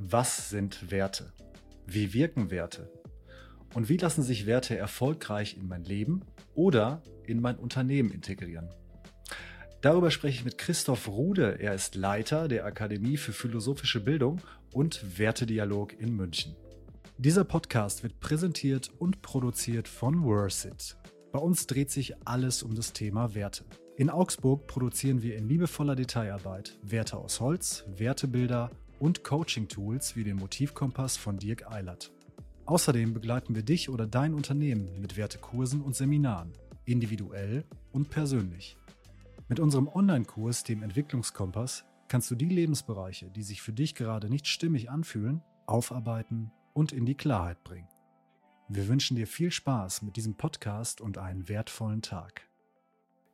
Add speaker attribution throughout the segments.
Speaker 1: Was sind Werte? Wie wirken Werte? Und wie lassen sich Werte erfolgreich in mein Leben oder in mein Unternehmen integrieren? Darüber spreche ich mit Christoph Rude. Er ist Leiter der Akademie für philosophische Bildung und Wertedialog in München. Dieser Podcast wird präsentiert und produziert von Worsit. Bei uns dreht sich alles um das Thema Werte. In Augsburg produzieren wir in liebevoller Detailarbeit Werte aus Holz, Wertebilder und Coaching-Tools wie den Motivkompass von Dirk Eilert. Außerdem begleiten wir dich oder dein Unternehmen mit Wertekursen und Seminaren, individuell und persönlich. Mit unserem Online-Kurs, dem Entwicklungskompass, kannst du die Lebensbereiche, die sich für dich gerade nicht stimmig anfühlen, aufarbeiten und in die Klarheit bringen. Wir wünschen dir viel Spaß mit diesem Podcast und einen wertvollen Tag.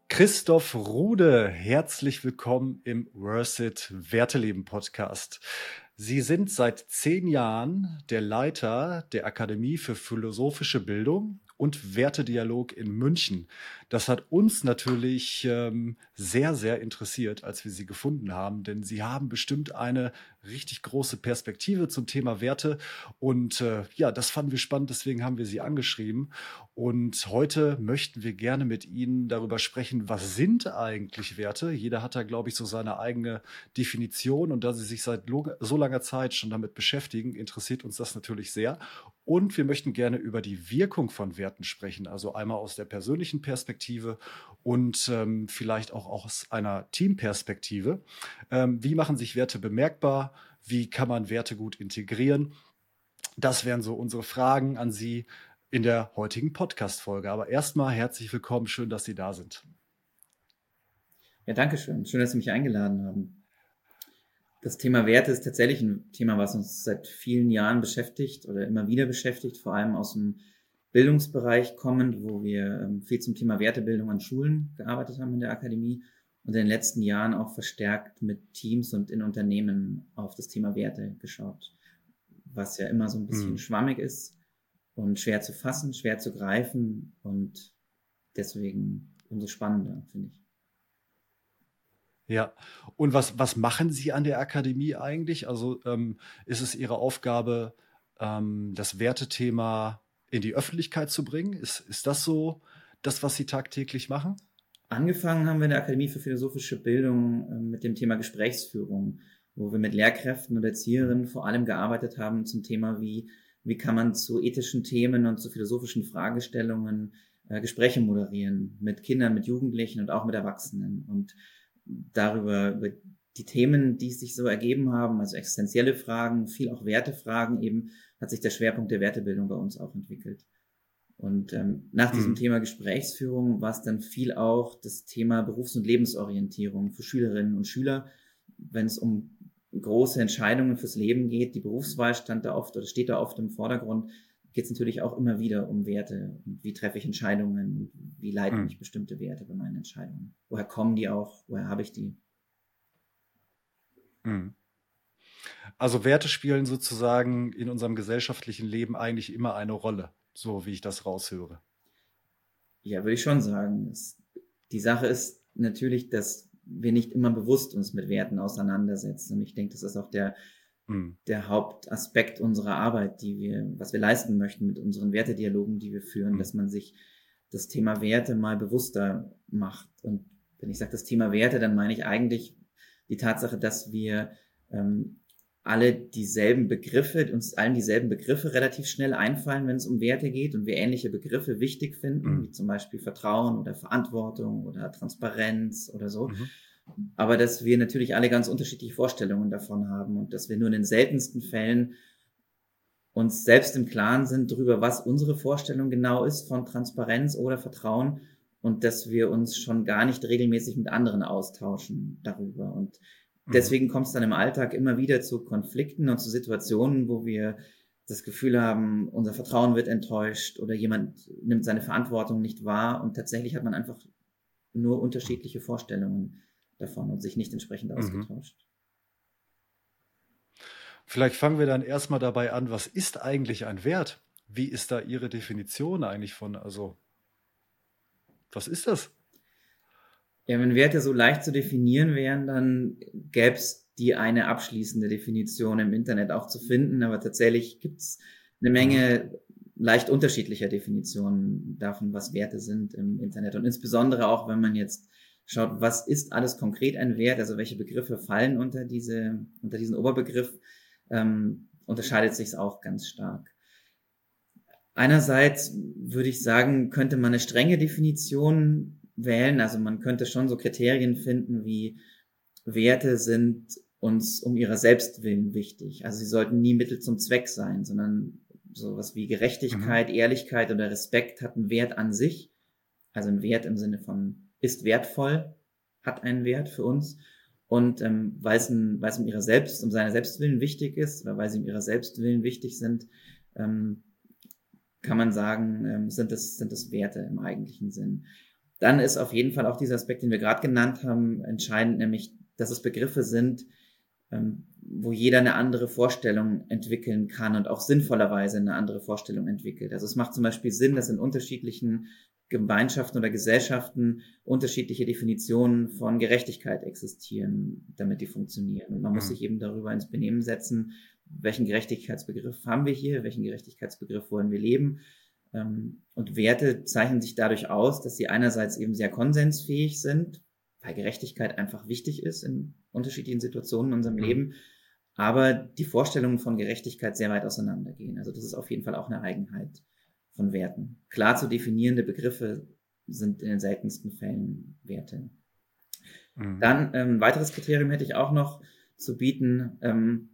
Speaker 1: Christoph Rude, herzlich willkommen im Worth Werteleben Podcast. Sie sind seit zehn Jahren der Leiter der Akademie für philosophische Bildung und Wertedialog in München. Das hat uns natürlich ähm, sehr, sehr interessiert, als wir sie gefunden haben, denn sie haben bestimmt eine richtig große Perspektive zum Thema Werte. Und äh, ja, das fanden wir spannend, deswegen haben wir sie angeschrieben. Und heute möchten wir gerne mit Ihnen darüber sprechen, was sind eigentlich Werte? Jeder hat da, glaube ich, so seine eigene Definition. Und da Sie sich seit so langer Zeit schon damit beschäftigen, interessiert uns das natürlich sehr. Und wir möchten gerne über die Wirkung von Werten sprechen, also einmal aus der persönlichen Perspektive und ähm, vielleicht auch aus einer Teamperspektive. Ähm, wie machen sich Werte bemerkbar? Wie kann man Werte gut integrieren? Das wären so unsere Fragen an Sie in der heutigen Podcast-Folge. Aber erstmal herzlich willkommen, schön, dass Sie da sind.
Speaker 2: Ja, danke schön. Schön, dass Sie mich eingeladen haben. Das Thema Werte ist tatsächlich ein Thema, was uns seit vielen Jahren beschäftigt oder immer wieder beschäftigt, vor allem aus dem Bildungsbereich kommend, wo wir ähm, viel zum Thema Wertebildung an Schulen gearbeitet haben in der Akademie und in den letzten Jahren auch verstärkt mit Teams und in Unternehmen auf das Thema Werte geschaut, was ja immer so ein bisschen mhm. schwammig ist und schwer zu fassen, schwer zu greifen und deswegen umso spannender, finde ich.
Speaker 1: Ja, und was, was machen Sie an der Akademie eigentlich? Also ähm, ist es Ihre Aufgabe, ähm, das Wertethema in die Öffentlichkeit zu bringen? Ist, ist das so das, was Sie tagtäglich machen?
Speaker 2: Angefangen haben wir in der Akademie für philosophische Bildung äh, mit dem Thema Gesprächsführung, wo wir mit Lehrkräften und Erzieherinnen vor allem gearbeitet haben zum Thema, wie, wie kann man zu ethischen Themen und zu philosophischen Fragestellungen äh, Gespräche moderieren mit Kindern, mit Jugendlichen und auch mit Erwachsenen. Und darüber, über die Themen, die sich so ergeben haben, also existenzielle Fragen, viel auch Wertefragen, eben hat sich der Schwerpunkt der Wertebildung bei uns auch entwickelt. Und ähm, nach diesem mhm. Thema Gesprächsführung war es dann viel auch das Thema Berufs- und Lebensorientierung für Schülerinnen und Schüler, wenn es um große Entscheidungen fürs Leben geht. Die Berufswahl stand da oft oder steht da oft im Vordergrund. Geht es natürlich auch immer wieder um Werte. Und wie treffe ich Entscheidungen? Wie leiten mhm. mich bestimmte Werte bei meinen Entscheidungen? Woher kommen die auch? Woher habe ich die?
Speaker 1: Mhm. Also Werte spielen sozusagen in unserem gesellschaftlichen Leben eigentlich immer eine Rolle, so wie ich das raushöre.
Speaker 2: Ja, würde ich schon sagen. Es, die Sache ist natürlich, dass wir nicht immer bewusst uns mit Werten auseinandersetzen. Und ich denke, das ist auch der, mhm. der Hauptaspekt unserer Arbeit, die wir, was wir leisten möchten mit unseren Wertedialogen, die wir führen, mhm. dass man sich das Thema Werte mal bewusster macht. Und wenn ich sage das Thema Werte, dann meine ich eigentlich die Tatsache, dass wir ähm, alle dieselben Begriffe, uns allen dieselben Begriffe relativ schnell einfallen, wenn es um Werte geht und wir ähnliche Begriffe wichtig finden, mhm. wie zum Beispiel Vertrauen oder Verantwortung oder Transparenz oder so. Mhm. Aber dass wir natürlich alle ganz unterschiedliche Vorstellungen davon haben und dass wir nur in den seltensten Fällen uns selbst im Klaren sind darüber, was unsere Vorstellung genau ist von Transparenz oder Vertrauen und dass wir uns schon gar nicht regelmäßig mit anderen austauschen darüber. Und. Deswegen kommt es dann im Alltag immer wieder zu Konflikten und zu Situationen, wo wir das Gefühl haben, unser Vertrauen wird enttäuscht oder jemand nimmt seine Verantwortung nicht wahr und tatsächlich hat man einfach nur unterschiedliche Vorstellungen davon und sich nicht entsprechend mhm. ausgetauscht.
Speaker 1: Vielleicht fangen wir dann erstmal dabei an, was ist eigentlich ein Wert? Wie ist da Ihre Definition eigentlich von, also, was ist das?
Speaker 2: Ja, wenn Werte so leicht zu definieren wären, dann gäbe es die eine abschließende Definition im Internet auch zu finden, aber tatsächlich gibt's eine Menge leicht unterschiedlicher Definitionen davon, was Werte sind im Internet. Und insbesondere auch, wenn man jetzt schaut, was ist alles konkret ein Wert, also welche Begriffe fallen unter diese, unter diesen Oberbegriff, ähm, unterscheidet sich es auch ganz stark. Einerseits würde ich sagen, könnte man eine strenge Definition wählen. Also man könnte schon so Kriterien finden wie Werte sind uns um ihrer Selbstwillen wichtig. Also sie sollten nie Mittel zum Zweck sein, sondern sowas wie Gerechtigkeit, mhm. Ehrlichkeit oder Respekt hat einen Wert an sich. Also einen Wert im Sinne von ist wertvoll, hat einen Wert für uns. Und ähm, weil, es ein, weil es um ihre Selbst, um seine Selbstwillen wichtig ist, oder weil sie um ihre Selbstwillen wichtig sind, ähm, kann man sagen, ähm, sind es sind es Werte im eigentlichen Sinn. Dann ist auf jeden Fall auch dieser Aspekt, den wir gerade genannt haben, entscheidend, nämlich, dass es Begriffe sind, ähm, wo jeder eine andere Vorstellung entwickeln kann und auch sinnvollerweise eine andere Vorstellung entwickelt. Also es macht zum Beispiel Sinn, dass in unterschiedlichen Gemeinschaften oder Gesellschaften unterschiedliche Definitionen von Gerechtigkeit existieren, damit die funktionieren. Und man muss mhm. sich eben darüber ins Benehmen setzen, welchen Gerechtigkeitsbegriff haben wir hier, welchen Gerechtigkeitsbegriff wollen wir leben. Ähm, und Werte zeichnen sich dadurch aus, dass sie einerseits eben sehr konsensfähig sind, weil Gerechtigkeit einfach wichtig ist in unterschiedlichen Situationen in unserem mhm. Leben, aber die Vorstellungen von Gerechtigkeit sehr weit auseinandergehen. Also das ist auf jeden Fall auch eine Eigenheit von Werten. Klar zu definierende Begriffe sind in den seltensten Fällen Werte. Mhm. Dann ähm, ein weiteres Kriterium hätte ich auch noch zu bieten, ähm,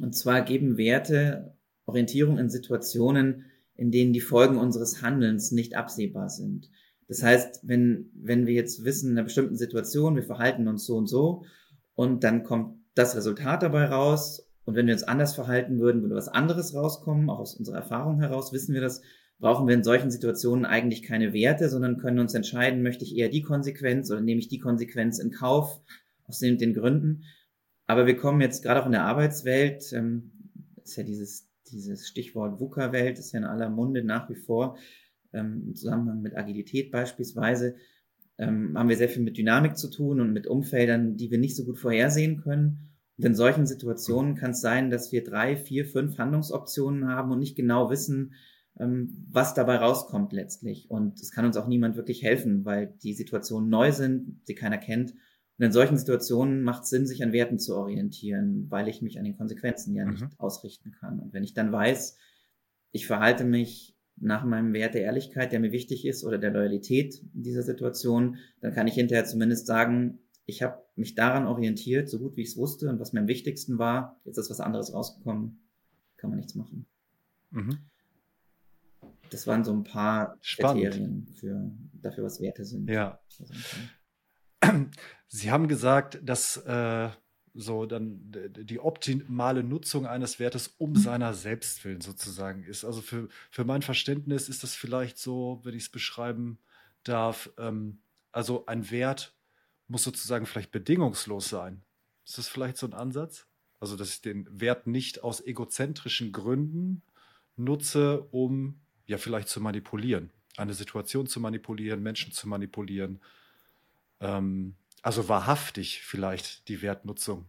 Speaker 2: und zwar geben Werte Orientierung in Situationen, in denen die Folgen unseres Handelns nicht absehbar sind. Das heißt, wenn, wenn wir jetzt wissen, in einer bestimmten Situation, wir verhalten uns so und so, und dann kommt das Resultat dabei raus, und wenn wir uns anders verhalten würden, würde was anderes rauskommen, auch aus unserer Erfahrung heraus wissen wir das, brauchen wir in solchen Situationen eigentlich keine Werte, sondern können uns entscheiden, möchte ich eher die Konsequenz oder nehme ich die Konsequenz in Kauf, aus den, den Gründen. Aber wir kommen jetzt gerade auch in der Arbeitswelt, ähm, ist ja dieses, dieses Stichwort VUCA-Welt, ist ja in aller Munde nach wie vor, ähm, im Zusammenhang mit Agilität beispielsweise, ähm, haben wir sehr viel mit Dynamik zu tun und mit Umfeldern, die wir nicht so gut vorhersehen können. Und in solchen Situationen kann es sein, dass wir drei, vier, fünf Handlungsoptionen haben und nicht genau wissen, ähm, was dabei rauskommt letztlich. Und es kann uns auch niemand wirklich helfen, weil die Situationen neu sind, sie keiner kennt und in solchen Situationen macht es Sinn, sich an Werten zu orientieren, weil ich mich an den Konsequenzen ja nicht mhm. ausrichten kann. Und wenn ich dann weiß, ich verhalte mich nach meinem Wert der Ehrlichkeit, der mir wichtig ist, oder der Loyalität in dieser Situation, dann kann ich hinterher zumindest sagen, ich habe mich daran orientiert, so gut wie ich es wusste und was mir am wichtigsten war. Jetzt ist was anderes rausgekommen, kann man nichts machen. Mhm. Das waren so ein paar Spannend. Kriterien für, dafür, was Werte sind.
Speaker 1: Ja. Sie haben gesagt, dass äh, so dann die optimale Nutzung eines Wertes um seiner selbst willen sozusagen ist. Also für, für mein Verständnis ist das vielleicht so, wenn ich es beschreiben darf, ähm, also ein Wert muss sozusagen vielleicht bedingungslos sein. Ist das vielleicht so ein Ansatz? Also, dass ich den Wert nicht aus egozentrischen Gründen nutze, um ja vielleicht zu manipulieren, eine Situation zu manipulieren, Menschen zu manipulieren, ähm, also wahrhaftig vielleicht die Wertnutzung.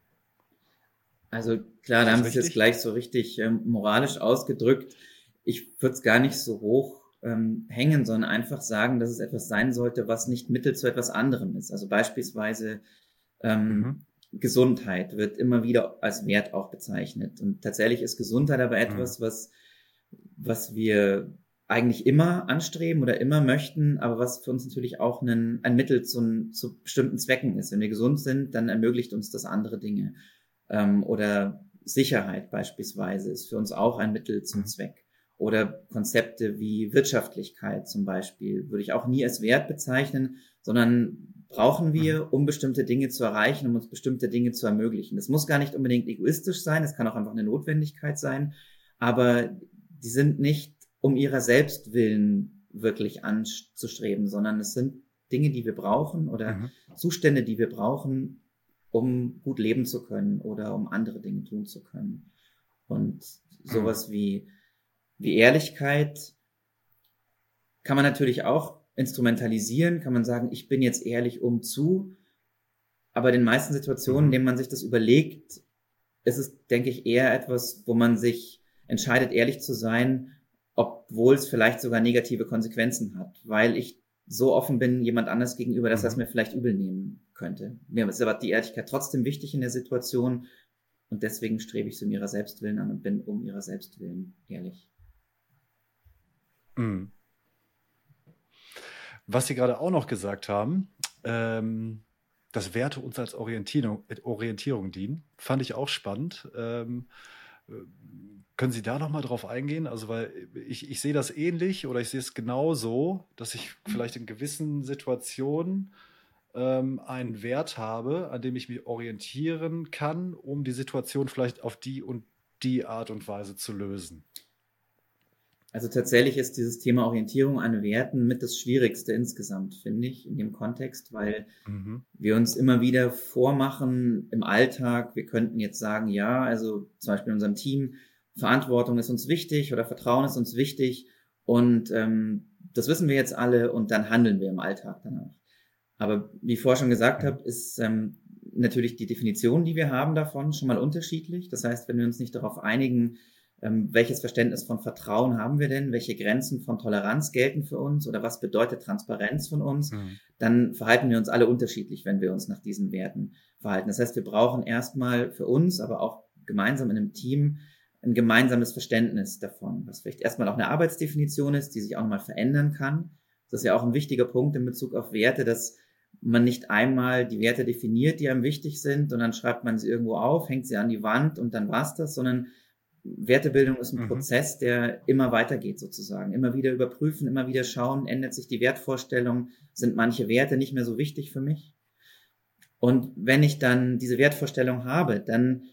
Speaker 2: Also klar, da haben Sie es jetzt gleich so richtig ähm, moralisch ausgedrückt. Ich würde es gar nicht so hoch ähm, hängen, sondern einfach sagen, dass es etwas sein sollte, was nicht Mittel zu etwas anderem ist. Also beispielsweise ähm, mhm. Gesundheit wird immer wieder als Wert auch bezeichnet. Und tatsächlich ist Gesundheit aber etwas, mhm. was, was wir eigentlich immer anstreben oder immer möchten, aber was für uns natürlich auch ein, ein Mittel zu, zu bestimmten Zwecken ist. Wenn wir gesund sind, dann ermöglicht uns das andere Dinge. Ähm, oder Sicherheit beispielsweise ist für uns auch ein Mittel zum mhm. Zweck. Oder Konzepte wie Wirtschaftlichkeit zum Beispiel würde ich auch nie als Wert bezeichnen, sondern brauchen wir, mhm. um bestimmte Dinge zu erreichen, um uns bestimmte Dinge zu ermustern. Das muss gar nicht unbedingt egoistisch sein, es kann auch einfach eine Notwendigkeit sein, aber die sind nicht um ihrer selbst willen wirklich anzustreben, sondern es sind Dinge, die wir brauchen oder mhm. Zustände, die wir brauchen, um gut leben zu können oder um andere Dinge tun zu können. Und sowas mhm. wie, wie Ehrlichkeit kann man natürlich auch instrumentalisieren, kann man sagen, ich bin jetzt ehrlich um zu, Aber in den meisten Situationen, in mhm. denen man sich das überlegt, ist es, denke ich, eher etwas, wo man sich entscheidet, ehrlich zu sein, obwohl es vielleicht sogar negative Konsequenzen hat, weil ich so offen bin jemand anders gegenüber, dass es mhm. mir vielleicht übel nehmen könnte. Mir ist aber die Ehrlichkeit trotzdem wichtig in der Situation und deswegen strebe ich sie um ihrer Selbstwillen an und bin um ihrer Selbstwillen ehrlich.
Speaker 1: Mhm. Was Sie gerade auch noch gesagt haben, ähm, dass Werte uns als Orientierung, Orientierung dienen, fand ich auch spannend. Ähm, äh, können Sie da noch mal drauf eingehen? Also, weil ich, ich sehe das ähnlich oder ich sehe es genauso, dass ich vielleicht in gewissen Situationen ähm, einen Wert habe, an dem ich mich orientieren kann, um die Situation vielleicht auf die und die Art und Weise zu lösen.
Speaker 2: Also tatsächlich ist dieses Thema Orientierung an Werten mit das Schwierigste insgesamt, finde ich, in dem Kontext, weil mhm. wir uns immer wieder vormachen im Alltag, wir könnten jetzt sagen, ja, also zum Beispiel in unserem Team, Verantwortung ist uns wichtig oder Vertrauen ist uns wichtig und ähm, das wissen wir jetzt alle und dann handeln wir im Alltag danach. Aber wie ich vorher schon gesagt habe, ist ähm, natürlich die Definition, die wir haben davon, schon mal unterschiedlich. Das heißt, wenn wir uns nicht darauf einigen, ähm, welches Verständnis von Vertrauen haben wir denn? Welche Grenzen von Toleranz gelten für uns? Oder was bedeutet Transparenz von uns? Mhm. Dann verhalten wir uns alle unterschiedlich, wenn wir uns nach diesen Werten verhalten. Das heißt, wir brauchen erstmal für uns, aber auch gemeinsam in einem Team ein gemeinsames Verständnis davon, was vielleicht erstmal auch eine Arbeitsdefinition ist, die sich auch nochmal verändern kann. Das ist ja auch ein wichtiger Punkt in Bezug auf Werte, dass man nicht einmal die Werte definiert, die einem wichtig sind, und dann schreibt man sie irgendwo auf, hängt sie an die Wand und dann war's das, sondern Wertebildung ist ein mhm. Prozess, der immer weitergeht sozusagen. Immer wieder überprüfen, immer wieder schauen, ändert sich die Wertvorstellung, sind manche Werte nicht mehr so wichtig für mich? Und wenn ich dann diese Wertvorstellung habe, dann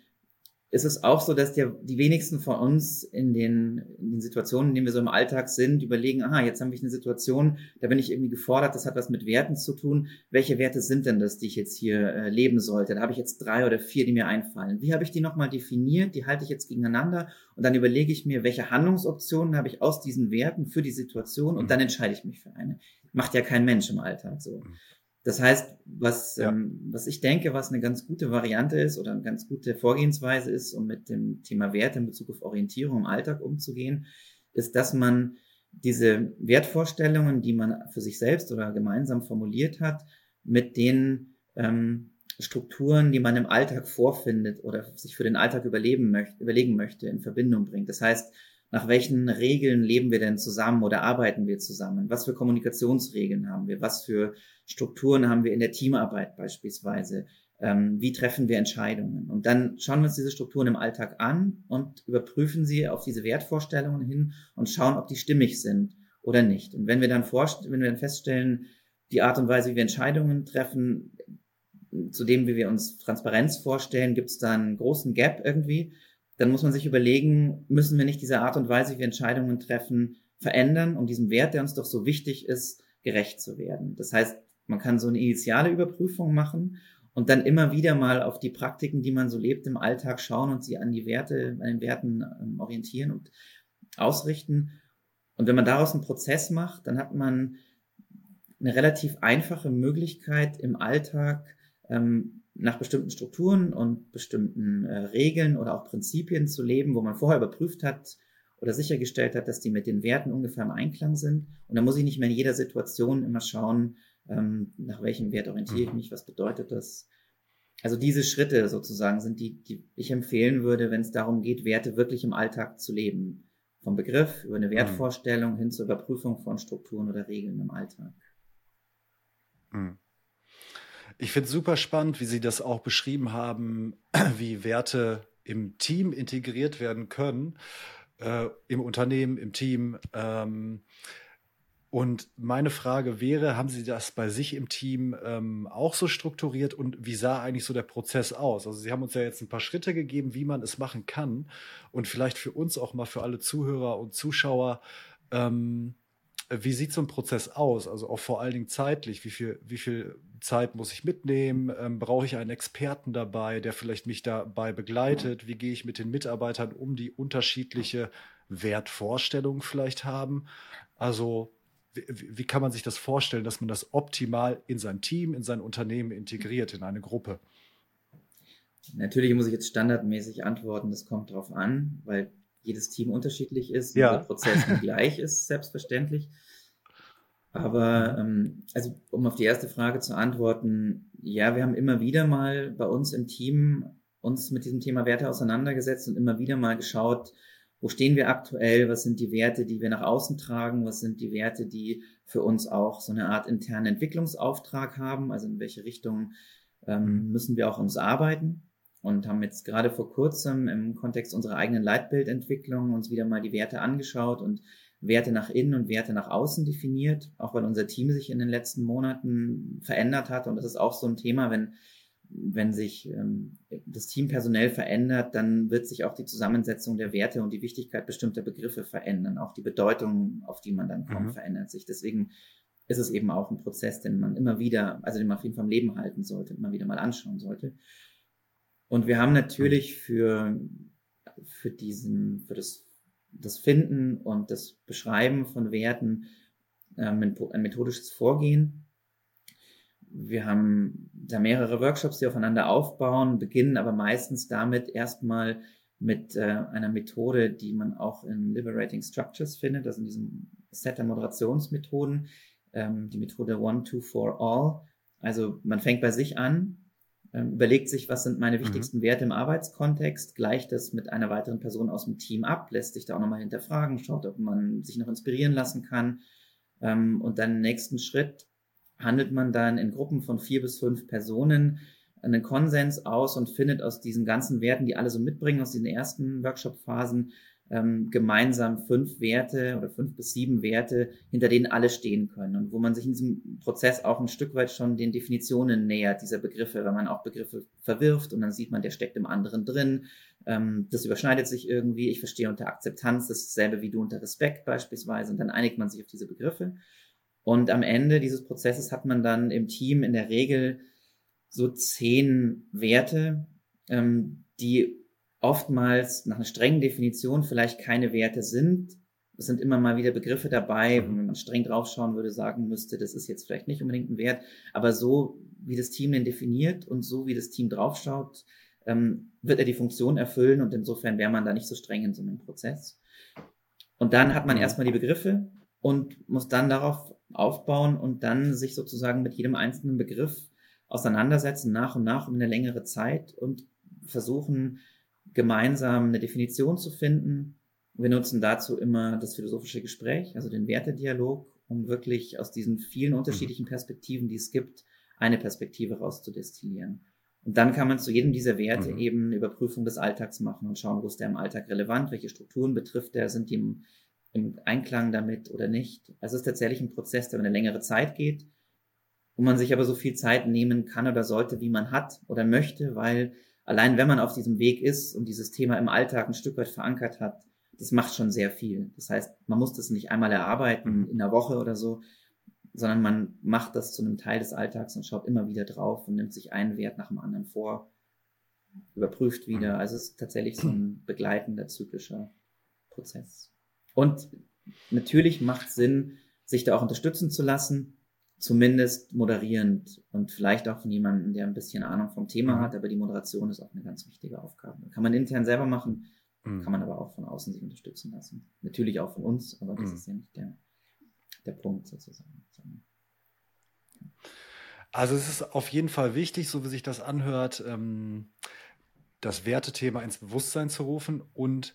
Speaker 2: ist es auch so, dass der, die wenigsten von uns in den, in den Situationen, in denen wir so im Alltag sind, überlegen, aha, jetzt habe ich eine Situation, da bin ich irgendwie gefordert, das hat was mit Werten zu tun. Welche Werte sind denn das, die ich jetzt hier äh, leben sollte? Da habe ich jetzt drei oder vier, die mir einfallen. Wie habe ich die nochmal definiert? Die halte ich jetzt gegeneinander und dann überlege ich mir, welche Handlungsoptionen habe ich aus diesen Werten für die Situation und mhm. dann entscheide ich mich für eine. Macht ja kein Mensch im Alltag so. Das heißt, was, ja. ähm, was ich denke, was eine ganz gute Variante ist oder eine ganz gute Vorgehensweise ist, um mit dem Thema Werte in Bezug auf Orientierung im Alltag umzugehen, ist, dass man diese Wertvorstellungen, die man für sich selbst oder gemeinsam formuliert hat, mit den ähm, Strukturen, die man im Alltag vorfindet oder sich für den Alltag überleben möchte, überlegen möchte, in Verbindung bringt. Das heißt, nach welchen Regeln leben wir denn zusammen oder arbeiten wir zusammen? Was für Kommunikationsregeln haben wir? Was für Strukturen haben wir in der Teamarbeit beispielsweise? Ähm, wie treffen wir Entscheidungen? Und dann schauen wir uns diese Strukturen im Alltag an und überprüfen sie auf diese Wertvorstellungen hin und schauen, ob die stimmig sind oder nicht. Und wenn wir dann, wenn wir dann feststellen, die Art und Weise, wie wir Entscheidungen treffen, zu dem, wie wir uns Transparenz vorstellen, gibt es da einen großen Gap irgendwie, dann muss man sich überlegen, müssen wir nicht diese Art und Weise, wie wir Entscheidungen treffen, verändern, um diesem Wert, der uns doch so wichtig ist, gerecht zu werden. Das heißt, man kann so eine initiale Überprüfung machen und dann immer wieder mal auf die Praktiken, die man so lebt im Alltag schauen und sie an die Werte, an den Werten ähm, orientieren und ausrichten. Und wenn man daraus einen Prozess macht, dann hat man eine relativ einfache Möglichkeit im Alltag, ähm, nach bestimmten Strukturen und bestimmten äh, Regeln oder auch Prinzipien zu leben, wo man vorher überprüft hat oder sichergestellt hat, dass die mit den Werten ungefähr im Einklang sind. Und da muss ich nicht mehr in jeder Situation immer schauen, ähm, nach welchem Wert orientiere ich mhm. mich, was bedeutet das. Also diese Schritte sozusagen sind die, die ich empfehlen würde, wenn es darum geht, Werte wirklich im Alltag zu leben. Vom Begriff über eine mhm. Wertvorstellung hin zur Überprüfung von Strukturen oder Regeln im Alltag.
Speaker 1: Mhm. Ich finde es super spannend, wie Sie das auch beschrieben haben, wie Werte im Team integriert werden können, äh, im Unternehmen, im Team. Ähm, und meine Frage wäre, haben Sie das bei sich im Team ähm, auch so strukturiert und wie sah eigentlich so der Prozess aus? Also Sie haben uns ja jetzt ein paar Schritte gegeben, wie man es machen kann und vielleicht für uns auch mal für alle Zuhörer und Zuschauer, ähm, wie sieht so ein Prozess aus? Also auch vor allen Dingen zeitlich. Wie viel, wie viel Zeit muss ich mitnehmen? Ähm, brauche ich einen Experten dabei, der vielleicht mich dabei begleitet? Wie gehe ich mit den Mitarbeitern um, die unterschiedliche Wertvorstellungen vielleicht haben? Also wie, wie, kann man sich das vorstellen, dass man das optimal in sein Team, in sein Unternehmen integriert, in eine Gruppe?
Speaker 2: Natürlich muss ich jetzt standardmäßig antworten, das kommt darauf an, weil jedes Team unterschiedlich ist,
Speaker 1: ja.
Speaker 2: der Prozess gleich ist, selbstverständlich. Aber ähm, also um auf die erste Frage zu antworten, ja, wir haben immer wieder mal bei uns im Team uns mit diesem Thema Werte auseinandergesetzt und immer wieder mal geschaut, wo stehen wir aktuell, was sind die Werte, die wir nach außen tragen, was sind die Werte, die für uns auch so eine Art internen Entwicklungsauftrag haben, also in welche Richtung ähm, müssen wir auch uns arbeiten. Und haben jetzt gerade vor kurzem im Kontext unserer eigenen Leitbildentwicklung uns wieder mal die Werte angeschaut und Werte nach innen und Werte nach außen definiert, auch weil unser Team sich in den letzten Monaten verändert hat. Und das ist auch so ein Thema, wenn, wenn sich ähm, das Team personell verändert, dann wird sich auch die Zusammensetzung der Werte und die Wichtigkeit bestimmter Begriffe verändern. Auch die Bedeutung, auf die man dann kommt, mhm. verändert sich. Deswegen ist es eben auch ein Prozess, den man immer wieder, also den man auf jeden Fall am Leben halten sollte, immer wieder mal anschauen sollte. Und wir haben natürlich für, für diesen, für das, das Finden und das Beschreiben von Werten ähm, ein methodisches Vorgehen. Wir haben da mehrere Workshops, die aufeinander aufbauen, beginnen aber meistens damit erstmal mit äh, einer Methode, die man auch in Liberating Structures findet, also in diesem Set der Moderationsmethoden, ähm, die Methode One, Two, For All. Also man fängt bei sich an, überlegt sich, was sind meine mhm. wichtigsten mhm. Werte im Arbeitskontext, gleicht das mit einer weiteren Person aus dem Team ab, lässt sich da auch nochmal hinterfragen, schaut, ob man sich noch inspirieren lassen kann. Ähm, und dann im nächsten Schritt handelt man dann in Gruppen von vier bis fünf Personen einen Konsens aus und findet aus diesen ganzen Werten, die alle so mitbringen, aus diesen ersten Workshop-Phasen, ähm, gemeinsam fünf Werte oder fünf bis sieben Werte, hinter denen alle stehen können und wo man sich in diesem Prozess auch ein Stück weit schon den Definitionen nähert, dieser Begriffe, weil man auch Begriffe verwirft und dann sieht man, der steckt im anderen drin. Ähm, das überschneidet sich irgendwie. Ich verstehe unter Akzeptanz dasselbe wie du unter Respekt beispielsweise und dann einigt man sich auf diese Begriffe. Und am Ende dieses Prozesses hat man dann im Team in der Regel so zehn Werte, ähm, die oftmals nach einer strengen Definition vielleicht keine Werte sind. Es sind immer mal wieder Begriffe dabei, wenn man streng draufschauen würde, sagen müsste, das ist jetzt vielleicht nicht unbedingt ein Wert, aber so wie das Team den definiert und so wie das Team draufschaut, ähm, wird er die Funktion erfüllen und insofern wäre man da nicht so streng in so einem Prozess. Und dann hat man mhm. erstmal die Begriffe und muss dann darauf aufbauen und dann sich sozusagen mit jedem einzelnen Begriff auseinandersetzen, nach und nach um eine längere Zeit und versuchen, gemeinsam eine Definition zu finden. Wir nutzen dazu immer das philosophische Gespräch, also den Wertedialog, um wirklich aus diesen vielen unterschiedlichen Perspektiven, die es gibt, eine Perspektive rauszudestillieren. Und dann kann man zu jedem dieser Werte mhm. eben eine Überprüfung des Alltags machen und schauen, wo ist der im Alltag relevant, welche Strukturen betrifft der, sind die im, im Einklang damit oder nicht. Also es ist tatsächlich ein Prozess, der über eine längere Zeit geht, wo man sich aber so viel Zeit nehmen kann oder sollte, wie man hat oder möchte, weil allein wenn man auf diesem Weg ist und dieses Thema im Alltag ein Stück weit verankert hat, das macht schon sehr viel. Das heißt, man muss das nicht einmal erarbeiten in einer Woche oder so, sondern man macht das zu einem Teil des Alltags und schaut immer wieder drauf und nimmt sich einen Wert nach dem anderen vor, überprüft wieder. Also es ist tatsächlich so ein begleitender zyklischer Prozess. Und natürlich macht es Sinn, sich da auch unterstützen zu lassen zumindest moderierend und vielleicht auch von jemandem, der ein bisschen Ahnung vom Thema mhm. hat, aber die Moderation ist auch eine ganz wichtige Aufgabe. Kann man intern selber machen, mhm. kann man aber auch von außen sich unterstützen lassen. Natürlich auch von uns, aber das mhm. ist ja nicht der, der Punkt sozusagen.
Speaker 1: Also es ist auf jeden Fall wichtig, so wie sich das anhört, ähm, das Wertethema ins Bewusstsein zu rufen und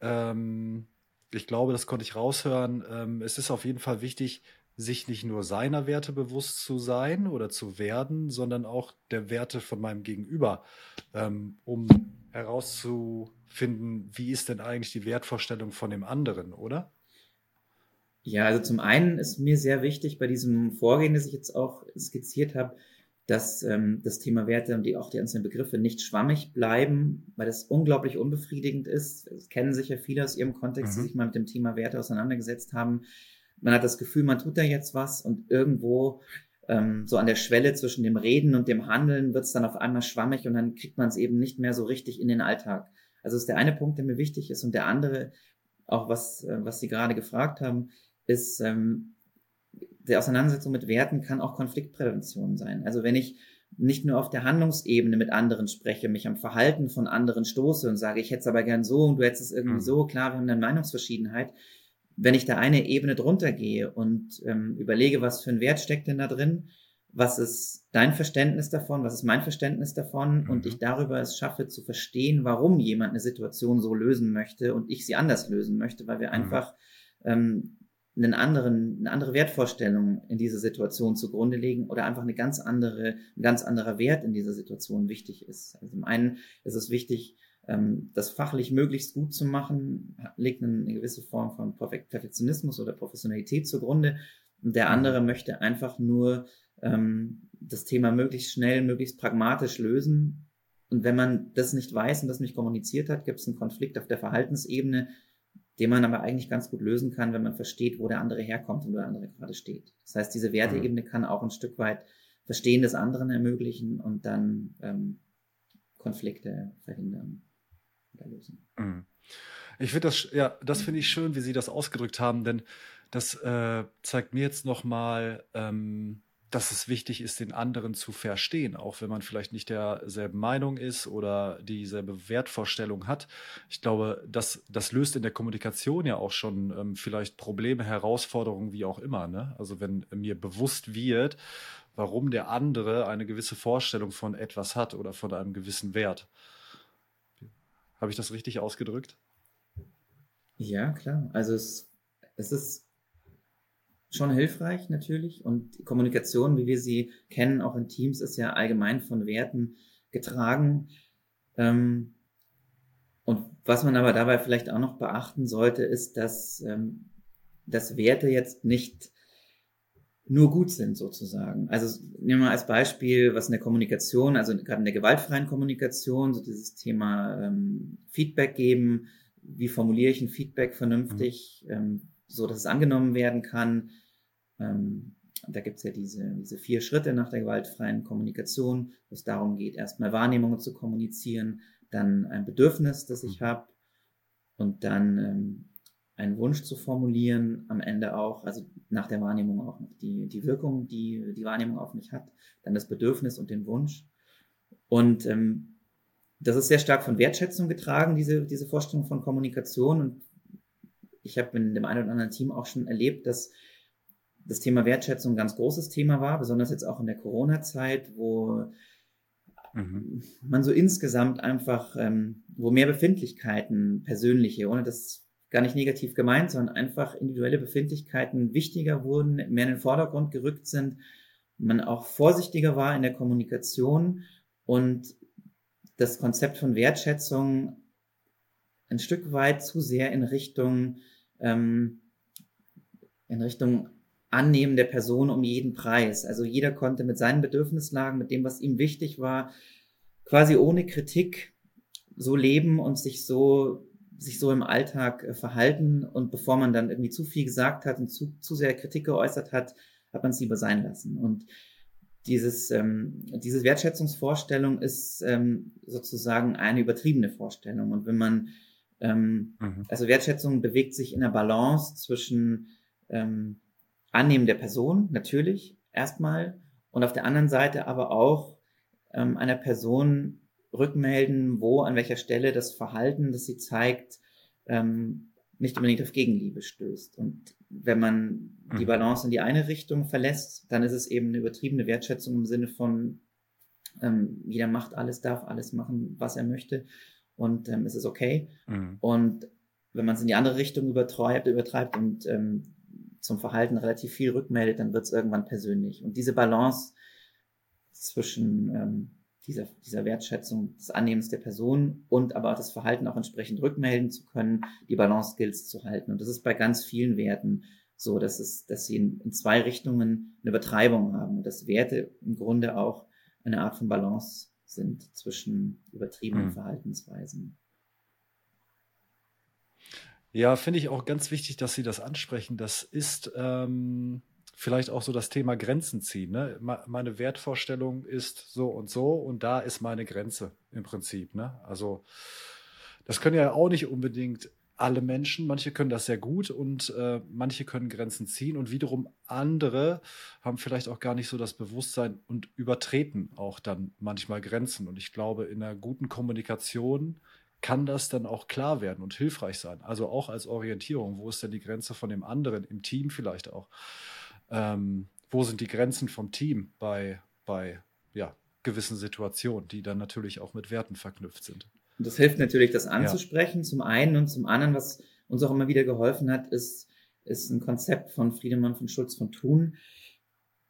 Speaker 1: ähm, ich glaube, das konnte ich raushören. Ähm, es ist auf jeden Fall wichtig, sich nicht nur seiner Werte bewusst zu sein oder zu werden, sondern auch der Werte von meinem Gegenüber, ähm, um herauszufinden, wie ist denn eigentlich die Wertvorstellung von dem anderen, oder?
Speaker 2: Ja, also zum einen ist mir sehr wichtig bei diesem Vorgehen, das ich jetzt auch skizziert habe, dass ähm, das Thema Werte und die, auch die einzelnen Begriffe nicht schwammig bleiben, weil das unglaublich unbefriedigend ist. Das kennen sicher viele aus ihrem Kontext, mhm. die sich mal mit dem Thema Werte auseinandergesetzt haben man hat das Gefühl, man tut da jetzt was und irgendwo ähm, so an der Schwelle zwischen dem Reden und dem Handeln wird es dann auf einmal schwammig und dann kriegt man es eben nicht mehr so richtig in den Alltag. Also ist der eine Punkt, der mir wichtig ist und der andere, auch was, äh, was Sie gerade gefragt haben, ist, ähm, die Auseinandersetzung mit Werten kann auch Konfliktprävention sein. Also wenn ich nicht nur auf der Handlungsebene mit anderen spreche, mich am Verhalten von anderen stoße und sage, ich hätte es aber gern so und du hättest es irgendwie mhm. so, klar, wir haben eine Meinungsverschiedenheit. Wenn ich da eine Ebene drunter gehe und ähm, überlege, was für ein Wert steckt denn da drin, was ist dein Verständnis davon, was ist mein Verständnis davon mhm. und ich darüber es schaffe zu verstehen, warum jemand eine Situation so lösen möchte und ich sie anders lösen möchte, weil wir mhm. einfach ähm, einen anderen, eine andere Wertvorstellung in diese Situation zugrunde legen oder einfach eine ganz andere, ein ganz anderer Wert in dieser Situation wichtig ist. Also zum einen ist es wichtig, das fachlich möglichst gut zu machen, legt eine, eine gewisse Form von Perfektionismus oder Professionalität zugrunde. Und der andere möchte einfach nur ähm, das Thema möglichst schnell, möglichst pragmatisch lösen. Und wenn man das nicht weiß und das nicht kommuniziert hat, gibt es einen Konflikt auf der Verhaltensebene, den man aber eigentlich ganz gut lösen kann, wenn man versteht, wo der andere herkommt und wo der andere gerade steht. Das heißt, diese Werteebene kann auch ein Stück weit Verstehen des anderen ermöglichen und dann ähm, Konflikte verhindern oder lösen.
Speaker 1: Mhm. Ich finde das, ja, das finde ich schön, wie Sie das ausgedrückt haben, denn das äh, zeigt mir jetzt nochmal, ähm, dass es wichtig ist, den anderen zu verstehen, auch wenn man vielleicht nicht derselben Meinung ist oder dieselbe Wertvorstellung hat. Ich glaube, das, das löst in der Kommunikation ja auch schon ähm, vielleicht Probleme, Herausforderungen, wie auch immer. Ne? Also wenn mir bewusst wird, warum der andere eine gewisse Vorstellung von etwas hat oder von einem gewissen Wert. Habe ich das richtig ausgedrückt?
Speaker 2: Ja, klar. Also es, es ist schon hilfreich natürlich und Kommunikation, wie wir sie kennen, auch in Teams, ist ja allgemein von Werten getragen. Ähm, und was man aber dabei vielleicht auch noch beachten sollte, ist, dass, ähm, dass Werte jetzt nicht nur gut sind sozusagen. Also nehmen wir als Beispiel, was in der Kommunikation, also gerade in der gewaltfreien Kommunikation, so dieses Thema ähm, Feedback geben, wie formuliere ich ein Feedback vernünftig, mhm. ähm, so dass es angenommen werden kann. Ähm, da gibt's ja diese, diese vier Schritte nach der gewaltfreien Kommunikation, wo es darum geht, erstmal Wahrnehmungen zu kommunizieren, dann ein Bedürfnis, das ich mhm. habe und dann ähm, einen Wunsch zu formulieren, am Ende auch, also nach der Wahrnehmung auch noch die, die Wirkung, die die Wahrnehmung auf mich hat, dann das Bedürfnis und den Wunsch. Und ähm, das ist sehr stark von Wertschätzung getragen, diese, diese Vorstellung von Kommunikation. Und ich habe in dem einen oder anderen Team auch schon erlebt, dass das Thema Wertschätzung ein ganz großes Thema war, besonders jetzt auch in der Corona-Zeit, wo mhm. man so insgesamt einfach, ähm, wo mehr Befindlichkeiten, persönliche, ohne das gar nicht negativ gemeint, sondern einfach individuelle Befindlichkeiten wichtiger wurden, mehr in den Vordergrund gerückt sind, man auch vorsichtiger war in der Kommunikation und das Konzept von Wertschätzung ein Stück weit zu sehr in Richtung ähm, in Richtung Annehmen der Person um jeden Preis. Also jeder konnte mit seinen Bedürfnislagen, mit dem, was ihm wichtig war, quasi ohne Kritik so leben und sich so sich so im Alltag äh, verhalten und bevor man dann irgendwie zu viel gesagt hat und zu, zu sehr Kritik geäußert hat, hat man es lieber sein lassen. Und dieses, ähm, diese Wertschätzungsvorstellung ist ähm, sozusagen eine übertriebene Vorstellung. Und wenn man, ähm, mhm. also Wertschätzung bewegt sich in der Balance zwischen ähm, Annehmen der Person, natürlich, erstmal, und auf der anderen Seite aber auch ähm, einer Person rückmelden, wo, an welcher Stelle das Verhalten, das sie zeigt, ähm, nicht unbedingt auf Gegenliebe stößt. Und wenn man die mhm. Balance in die eine Richtung verlässt, dann ist es eben eine übertriebene Wertschätzung im Sinne von, ähm, jeder macht alles, darf alles machen, was er möchte und ähm, es ist okay. Mhm. Und wenn man es in die andere Richtung übertreibt, übertreibt und ähm, zum Verhalten relativ viel rückmeldet, dann wird es irgendwann persönlich. Und diese Balance zwischen ähm, dieser, dieser Wertschätzung des Annehmens der Person und aber auch das Verhalten auch entsprechend rückmelden zu können, die Balance Skills zu halten. Und das ist bei ganz vielen Werten so, dass es, dass sie in, in zwei Richtungen eine Übertreibung haben und dass Werte im Grunde auch eine Art von Balance sind zwischen übertriebenen mhm. Verhaltensweisen.
Speaker 1: Ja, finde ich auch ganz wichtig, dass Sie das ansprechen. Das ist ähm, vielleicht auch so das Thema Grenzen ziehen. Ne? Meine Wertvorstellung ist so und so und da ist meine Grenze im Prinzip. Ne? Also das können ja auch nicht unbedingt alle Menschen. Manche können das sehr gut und äh, manche können Grenzen ziehen und wiederum andere haben vielleicht auch gar nicht so das Bewusstsein und übertreten auch dann manchmal Grenzen. Und ich glaube, in einer guten Kommunikation kann das dann auch klar werden und hilfreich sein. Also auch als Orientierung. Wo ist denn die Grenze von dem anderen im Team vielleicht auch? Ähm, wo sind die Grenzen vom Team bei, bei ja, gewissen Situationen, die dann natürlich auch mit Werten verknüpft sind?
Speaker 2: Und das hilft natürlich, das anzusprechen, ja. zum einen und zum anderen, was uns auch immer wieder geholfen hat, ist, ist ein Konzept von Friedemann von Schulz von Thun,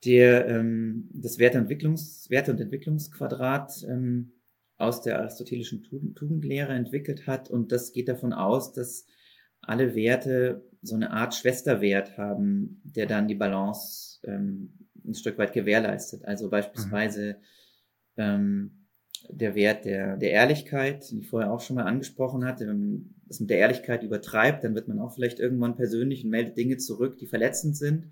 Speaker 2: der ähm, das Werteentwicklungs, Werte- und Entwicklungsquadrat ähm, aus der aristotelischen Tugendlehre entwickelt hat. Und das geht davon aus, dass alle Werte so eine Art Schwesterwert haben, der dann die Balance ähm, ein Stück weit gewährleistet. Also beispielsweise mhm. ähm, der Wert der, der Ehrlichkeit, die ich vorher auch schon mal angesprochen hatte, wenn man das mit der Ehrlichkeit übertreibt, dann wird man auch vielleicht irgendwann persönlich und meldet Dinge zurück, die verletzend sind.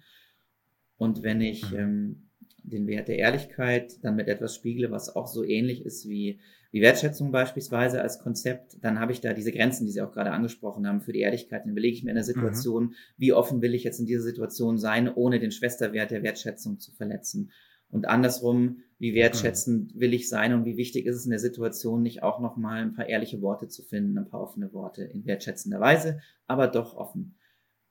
Speaker 2: Und wenn ich mhm. ähm, den Wert der Ehrlichkeit dann mit etwas spiegle, was auch so ähnlich ist wie, wie Wertschätzung beispielsweise als Konzept, dann habe ich da diese Grenzen, die Sie auch gerade angesprochen haben, für die Ehrlichkeit. Dann überlege ich mir in der mhm. Situation, mhm. wie offen will ich jetzt in dieser Situation sein, ohne den Schwesterwert der Wertschätzung zu verletzen. Und andersrum, wie wertschätzend will ich sein und wie wichtig ist es in der Situation, nicht auch nochmal ein paar ehrliche Worte zu finden, ein paar offene Worte in wertschätzender Weise, aber doch offen.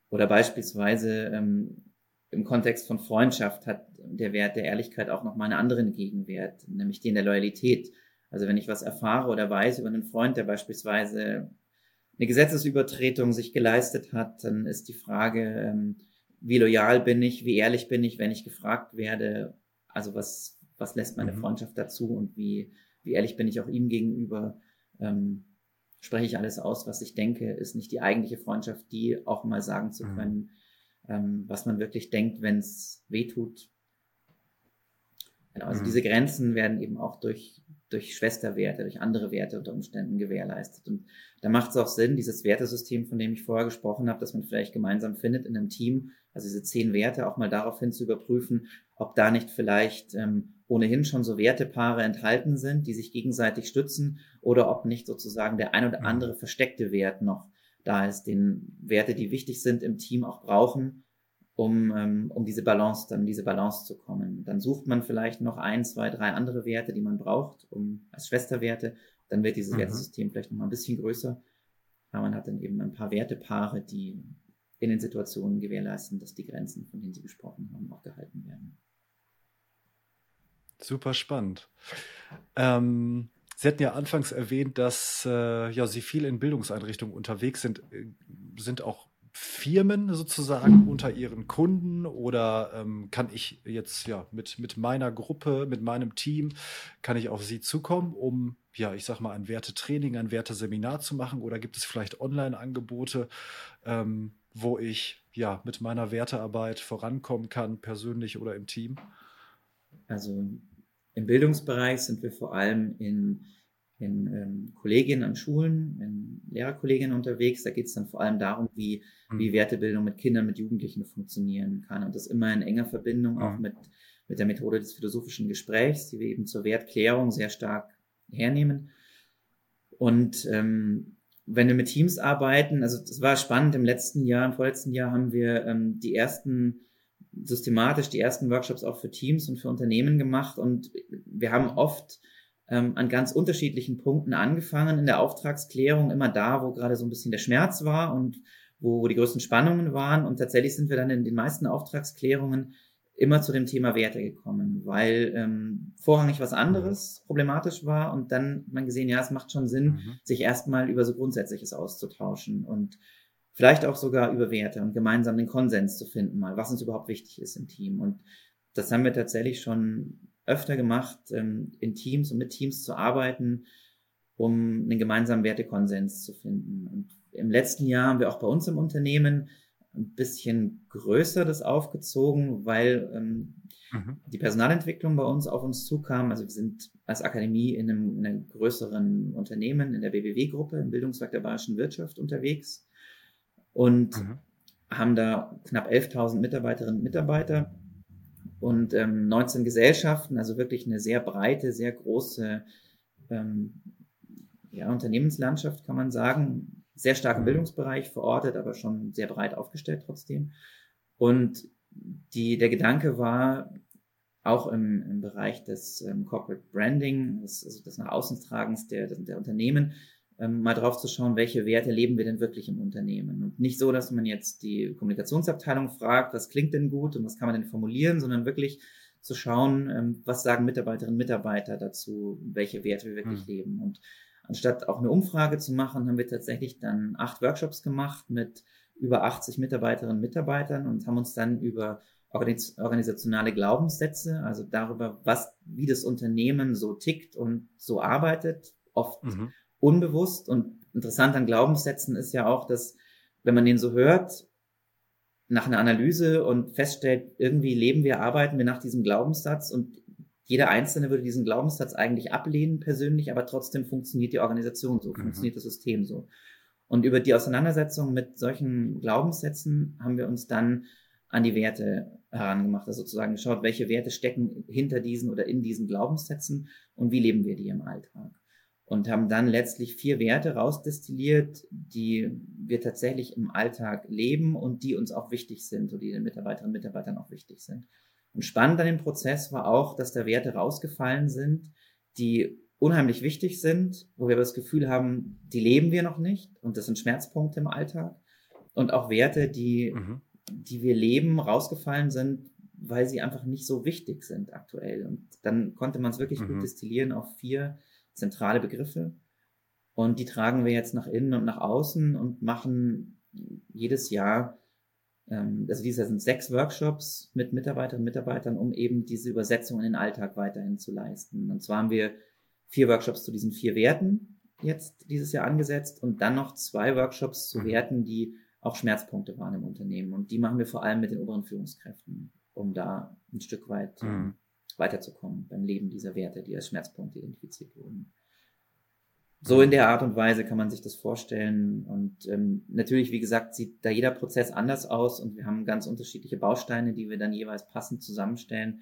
Speaker 2: Oder beispielsweise ähm, im Kontext von Freundschaft hat der Wert der Ehrlichkeit auch nochmal einen anderen Gegenwert, nämlich den der Loyalität. Also wenn ich was erfahre oder weiß über einen Freund, der beispielsweise eine Gesetzesübertretung sich geleistet hat, dann ist die Frage, ähm, wie loyal bin ich, wie ehrlich bin ich, wenn ich gefragt werde, also was, was lässt meine mhm. Freundschaft dazu und wie, wie ehrlich bin ich auch ihm gegenüber? Ähm, spreche ich alles aus, was ich denke, ist nicht die eigentliche Freundschaft, die auch mal sagen zu mhm. können, mhm. Ähm, was man wirklich denkt, wenn es weh tut. Genau, also mhm. diese Grenzen werden eben auch durch, durch Schwesterwerte, durch andere Werte unter Umständen gewährleistet. Und da macht es auch Sinn, dieses Wertesystem, von dem ich vorher gesprochen habe, dass man vielleicht gemeinsam findet in einem Team, also diese zehn Werte auch mal daraufhin zu überprüfen, ob da nicht vielleicht ähm, ohnehin schon so Wertepaare enthalten sind, die sich gegenseitig stützen, oder ob nicht sozusagen der ein oder mhm. andere versteckte Wert noch da ist, den Werte, die wichtig sind im Team auch brauchen, um, ähm, um diese Balance, dann diese Balance zu kommen. Dann sucht man vielleicht noch ein, zwei, drei andere Werte, die man braucht, um als Schwesterwerte. Dann wird dieses mhm. Wertesystem vielleicht noch mal ein bisschen größer. Aber man hat dann eben ein paar Wertepaare, die in den Situationen gewährleisten, dass die Grenzen, von denen Sie gesprochen haben, auch gehalten werden.
Speaker 1: Super spannend. Ähm, Sie hatten ja anfangs erwähnt, dass äh, ja, Sie viel in Bildungseinrichtungen unterwegs sind. Äh, sind auch Firmen sozusagen unter ihren Kunden oder ähm, kann ich jetzt ja mit, mit meiner Gruppe, mit meinem Team, kann ich auf Sie zukommen, um ja, ich sag mal, ein Wertetraining, ein Werteseminar zu machen oder gibt es vielleicht Online-Angebote, ähm, wo ich ja mit meiner Wertearbeit vorankommen kann, persönlich oder im Team?
Speaker 2: Also im Bildungsbereich sind wir vor allem in, in ähm, Kollegien an Schulen, in Lehrerkollegien unterwegs. Da geht es dann vor allem darum, wie, mhm. wie Wertebildung mit Kindern, mit Jugendlichen funktionieren kann. Und das immer in enger Verbindung mhm. auch mit, mit der Methode des philosophischen Gesprächs, die wir eben zur Wertklärung sehr stark hernehmen. Und ähm, wenn wir mit Teams arbeiten, also das war spannend, im letzten Jahr, im vorletzten Jahr haben wir ähm, die ersten systematisch die ersten Workshops auch für Teams und für Unternehmen gemacht. Und wir haben oft ähm, an ganz unterschiedlichen Punkten angefangen in der Auftragsklärung, immer da, wo gerade so ein bisschen der Schmerz war und wo, wo die größten Spannungen waren. Und tatsächlich sind wir dann in den meisten Auftragsklärungen immer zu dem Thema Werte gekommen, weil ähm, vorrangig was anderes problematisch war und dann hat man gesehen, ja, es macht schon Sinn, mhm. sich erstmal über so Grundsätzliches auszutauschen. Und vielleicht auch sogar über Werte und gemeinsam den Konsens zu finden, mal, was uns überhaupt wichtig ist im Team. Und das haben wir tatsächlich schon öfter gemacht, ähm, in Teams und mit Teams zu arbeiten, um einen gemeinsamen Wertekonsens zu finden. Und im letzten Jahr haben wir auch bei uns im Unternehmen ein bisschen größer das aufgezogen, weil ähm, mhm. die Personalentwicklung bei uns auf uns zukam. Also wir sind als Akademie in einem, in einem größeren Unternehmen, in der BBW-Gruppe, im Bildungswerk der Bayerischen Wirtschaft unterwegs und mhm. haben da knapp 11.000 Mitarbeiterinnen und Mitarbeiter und ähm, 19 Gesellschaften, also wirklich eine sehr breite, sehr große ähm, ja, Unternehmenslandschaft, kann man sagen. sehr stark im. Bildungsbereich verortet, aber schon sehr breit aufgestellt trotzdem. Und die, der Gedanke war, auch im, im Bereich des ähm, Corporate Branding, des, also des nach außen tragens der, der Unternehmen, ähm, mal drauf zu schauen, welche Werte leben wir denn wirklich im Unternehmen. Und nicht so, dass man jetzt die Kommunikationsabteilung fragt, was klingt denn gut und was kann man denn formulieren, sondern wirklich zu schauen, ähm, was sagen Mitarbeiterinnen und Mitarbeiter dazu, welche Werte wir wirklich mhm. leben. Und anstatt auch eine Umfrage zu machen, haben wir tatsächlich dann acht Workshops gemacht mit über 80 Mitarbeiterinnen und Mitarbeitern und haben uns dann über organisationale Glaubenssätze, also darüber, was, wie das Unternehmen so tickt und so arbeitet, oft mhm. Unbewusst. Und interessant an Glaubenssätzen ist ja auch, dass, wenn man den so hört, nach einer Analyse und feststellt, irgendwie leben wir, arbeiten wir nach diesem Glaubenssatz und jeder Einzelne würde diesen Glaubenssatz eigentlich ablehnen persönlich, aber trotzdem funktioniert die Organisation so, mhm. funktioniert das System so. Und über die Auseinandersetzung mit solchen Glaubenssätzen haben wir uns dann an die Werte herangemacht, also sozusagen geschaut, welche Werte stecken hinter diesen oder in diesen Glaubenssätzen und wie leben wir die im Alltag. Und haben dann letztlich vier Werte rausdestilliert, die wir tatsächlich im Alltag leben und die uns auch wichtig sind und die den Mitarbeiterinnen und Mitarbeitern auch wichtig sind. Und spannend an dem Prozess war auch, dass da Werte rausgefallen sind, die unheimlich wichtig sind, wo wir aber das Gefühl haben, die leben wir noch nicht und das sind Schmerzpunkte im Alltag. Und auch Werte, die mhm die wir leben, rausgefallen sind, weil sie einfach nicht so wichtig sind aktuell. Und dann konnte man es wirklich mhm. gut destillieren auf vier zentrale Begriffe. Und die tragen wir jetzt nach innen und nach außen und machen jedes Jahr, ähm, also dieses Jahr sind sechs Workshops mit Mitarbeiterinnen und Mitarbeitern, um eben diese Übersetzung in den Alltag weiterhin zu leisten. Und zwar haben wir vier Workshops zu diesen vier Werten jetzt dieses Jahr angesetzt und dann noch zwei Workshops zu mhm. Werten, die auch Schmerzpunkte waren im Unternehmen. Und die machen wir vor allem mit den oberen Führungskräften, um da ein Stück weit mhm. Weiterzukommen beim Leben dieser Werte, die als Schmerzpunkte identifiziert wurden. So in der Art und Weise kann man sich das vorstellen. Und ähm, natürlich, wie gesagt, sieht da jeder Prozess anders aus und wir haben ganz unterschiedliche Bausteine, die wir dann jeweils passend zusammenstellen,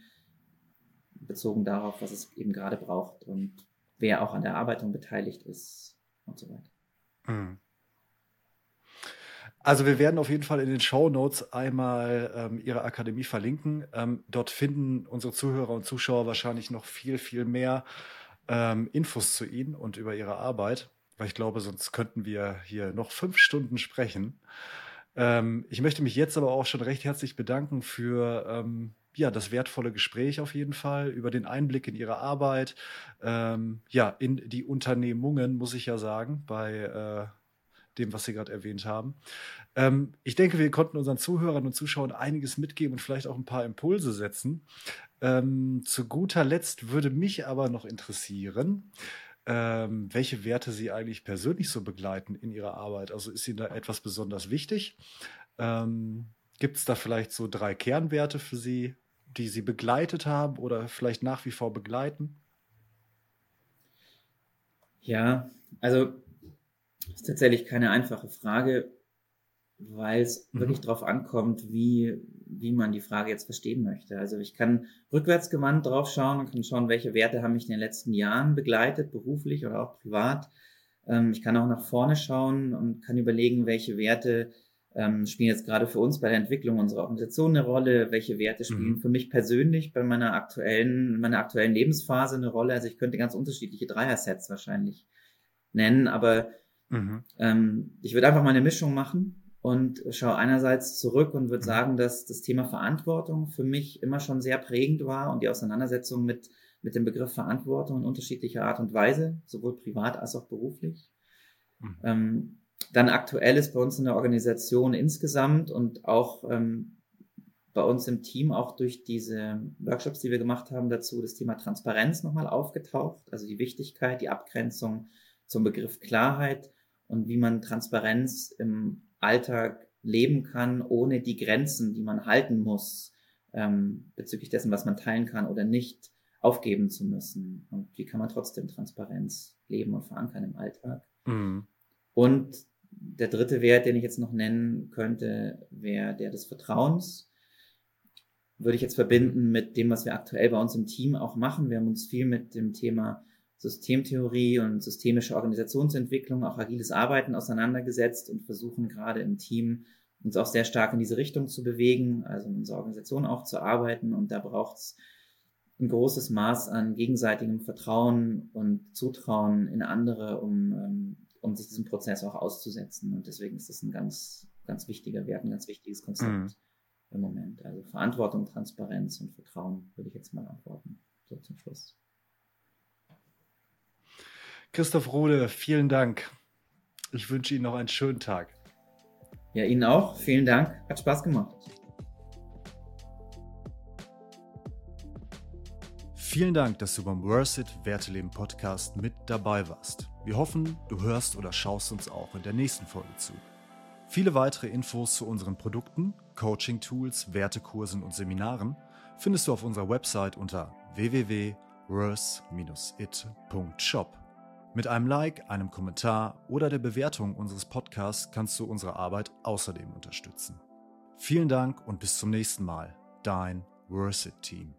Speaker 2: bezogen darauf, was es eben gerade braucht und wer auch an der Erarbeitung beteiligt ist und so weiter. Mhm.
Speaker 1: Also wir werden auf jeden Fall in den Show Notes einmal ähm, Ihre Akademie verlinken. Ähm, dort finden unsere Zuhörer und Zuschauer wahrscheinlich noch viel, viel mehr ähm, Infos zu Ihnen und über Ihre Arbeit, weil ich glaube, sonst könnten wir hier noch fünf Stunden sprechen. Ähm, ich möchte mich jetzt aber auch schon recht herzlich bedanken für ähm, ja, das wertvolle Gespräch auf jeden Fall, über den Einblick in Ihre Arbeit, ähm, ja, in die Unternehmungen, muss ich ja sagen, bei äh, dem, was Sie gerade erwähnt haben. Ähm, ich denke, wir konnten unseren Zuhörern und Zuschauern einiges mitgeben und vielleicht auch ein paar Impulse setzen. Ähm, zu guter Letzt würde mich aber noch interessieren, ähm, welche Werte Sie eigentlich persönlich so begleiten in Ihrer Arbeit. Also ist Ihnen da etwas besonders wichtig? Ähm, Gibt es da vielleicht so drei Kernwerte für Sie, die Sie begleitet haben oder vielleicht nach wie vor begleiten?
Speaker 2: Ja, also das ist tatsächlich keine einfache Frage, weil es mhm. wirklich darauf ankommt, wie, wie man die Frage jetzt verstehen möchte. Also ich kann rückwärtsgewandt drauf schauen und kann schauen, welche Werte haben mich in den letzten Jahren begleitet, beruflich oder auch privat. Ähm, ich kann auch nach vorne schauen und kann überlegen, welche Werte ähm, spielen jetzt gerade für uns bei der Entwicklung unserer Organisation eine Rolle, welche Werte spielen mhm. für mich persönlich bei meiner aktuellen, meiner aktuellen Lebensphase eine Rolle. Also ich könnte ganz unterschiedliche Dreier-Sets wahrscheinlich nennen, aber Mhm. Ähm, ich würde einfach mal eine Mischung machen und schaue einerseits zurück und würde mhm. sagen, dass das Thema Verantwortung für mich immer schon sehr prägend war und die Auseinandersetzung mit, mit dem Begriff Verantwortung in unterschiedlicher Art und Weise, sowohl privat als auch beruflich. Mhm. Ähm, dann aktuell ist bei uns in der Organisation insgesamt und auch ähm, bei uns im Team auch durch diese Workshops, die wir gemacht haben, dazu das Thema Transparenz nochmal aufgetaucht, also die Wichtigkeit, die Abgrenzung zum Begriff Klarheit und wie man Transparenz im Alltag leben kann, ohne die Grenzen, die man halten muss, ähm, bezüglich dessen, was man teilen kann oder nicht, aufgeben zu müssen. Und wie kann man trotzdem Transparenz leben und verankern im Alltag. Mhm. Und der dritte Wert, den ich jetzt noch nennen könnte, wäre der des Vertrauens. Würde ich jetzt verbinden mit dem, was wir aktuell bei uns im Team auch machen. Wir haben uns viel mit dem Thema Systemtheorie und systemische Organisationsentwicklung, auch agiles Arbeiten auseinandergesetzt und versuchen gerade im Team uns auch sehr stark in diese Richtung zu bewegen, also in unserer Organisation auch zu arbeiten. Und da braucht es ein großes Maß an gegenseitigem Vertrauen und Zutrauen in andere, um, ähm, um sich diesem Prozess auch auszusetzen. Und deswegen ist das ein ganz, ganz wichtiger Wert, ein ganz wichtiges Konzept mhm. im Moment. Also Verantwortung, Transparenz und Vertrauen würde ich jetzt mal antworten. So zum Schluss.
Speaker 1: Christoph Rohle, vielen Dank. Ich wünsche Ihnen noch einen schönen Tag.
Speaker 2: Ja, Ihnen auch. Vielen Dank. Hat Spaß gemacht.
Speaker 1: Vielen Dank, dass du beim Worth It Werteleben Podcast mit dabei warst. Wir hoffen, du hörst oder schaust uns auch in der nächsten Folge zu. Viele weitere Infos zu unseren Produkten, Coaching-Tools, Wertekursen und Seminaren findest du auf unserer Website unter www.worth-it.shop. Mit einem Like, einem Kommentar oder der Bewertung unseres Podcasts kannst du unsere Arbeit außerdem unterstützen. Vielen Dank und bis zum nächsten Mal. Dein Worth Team.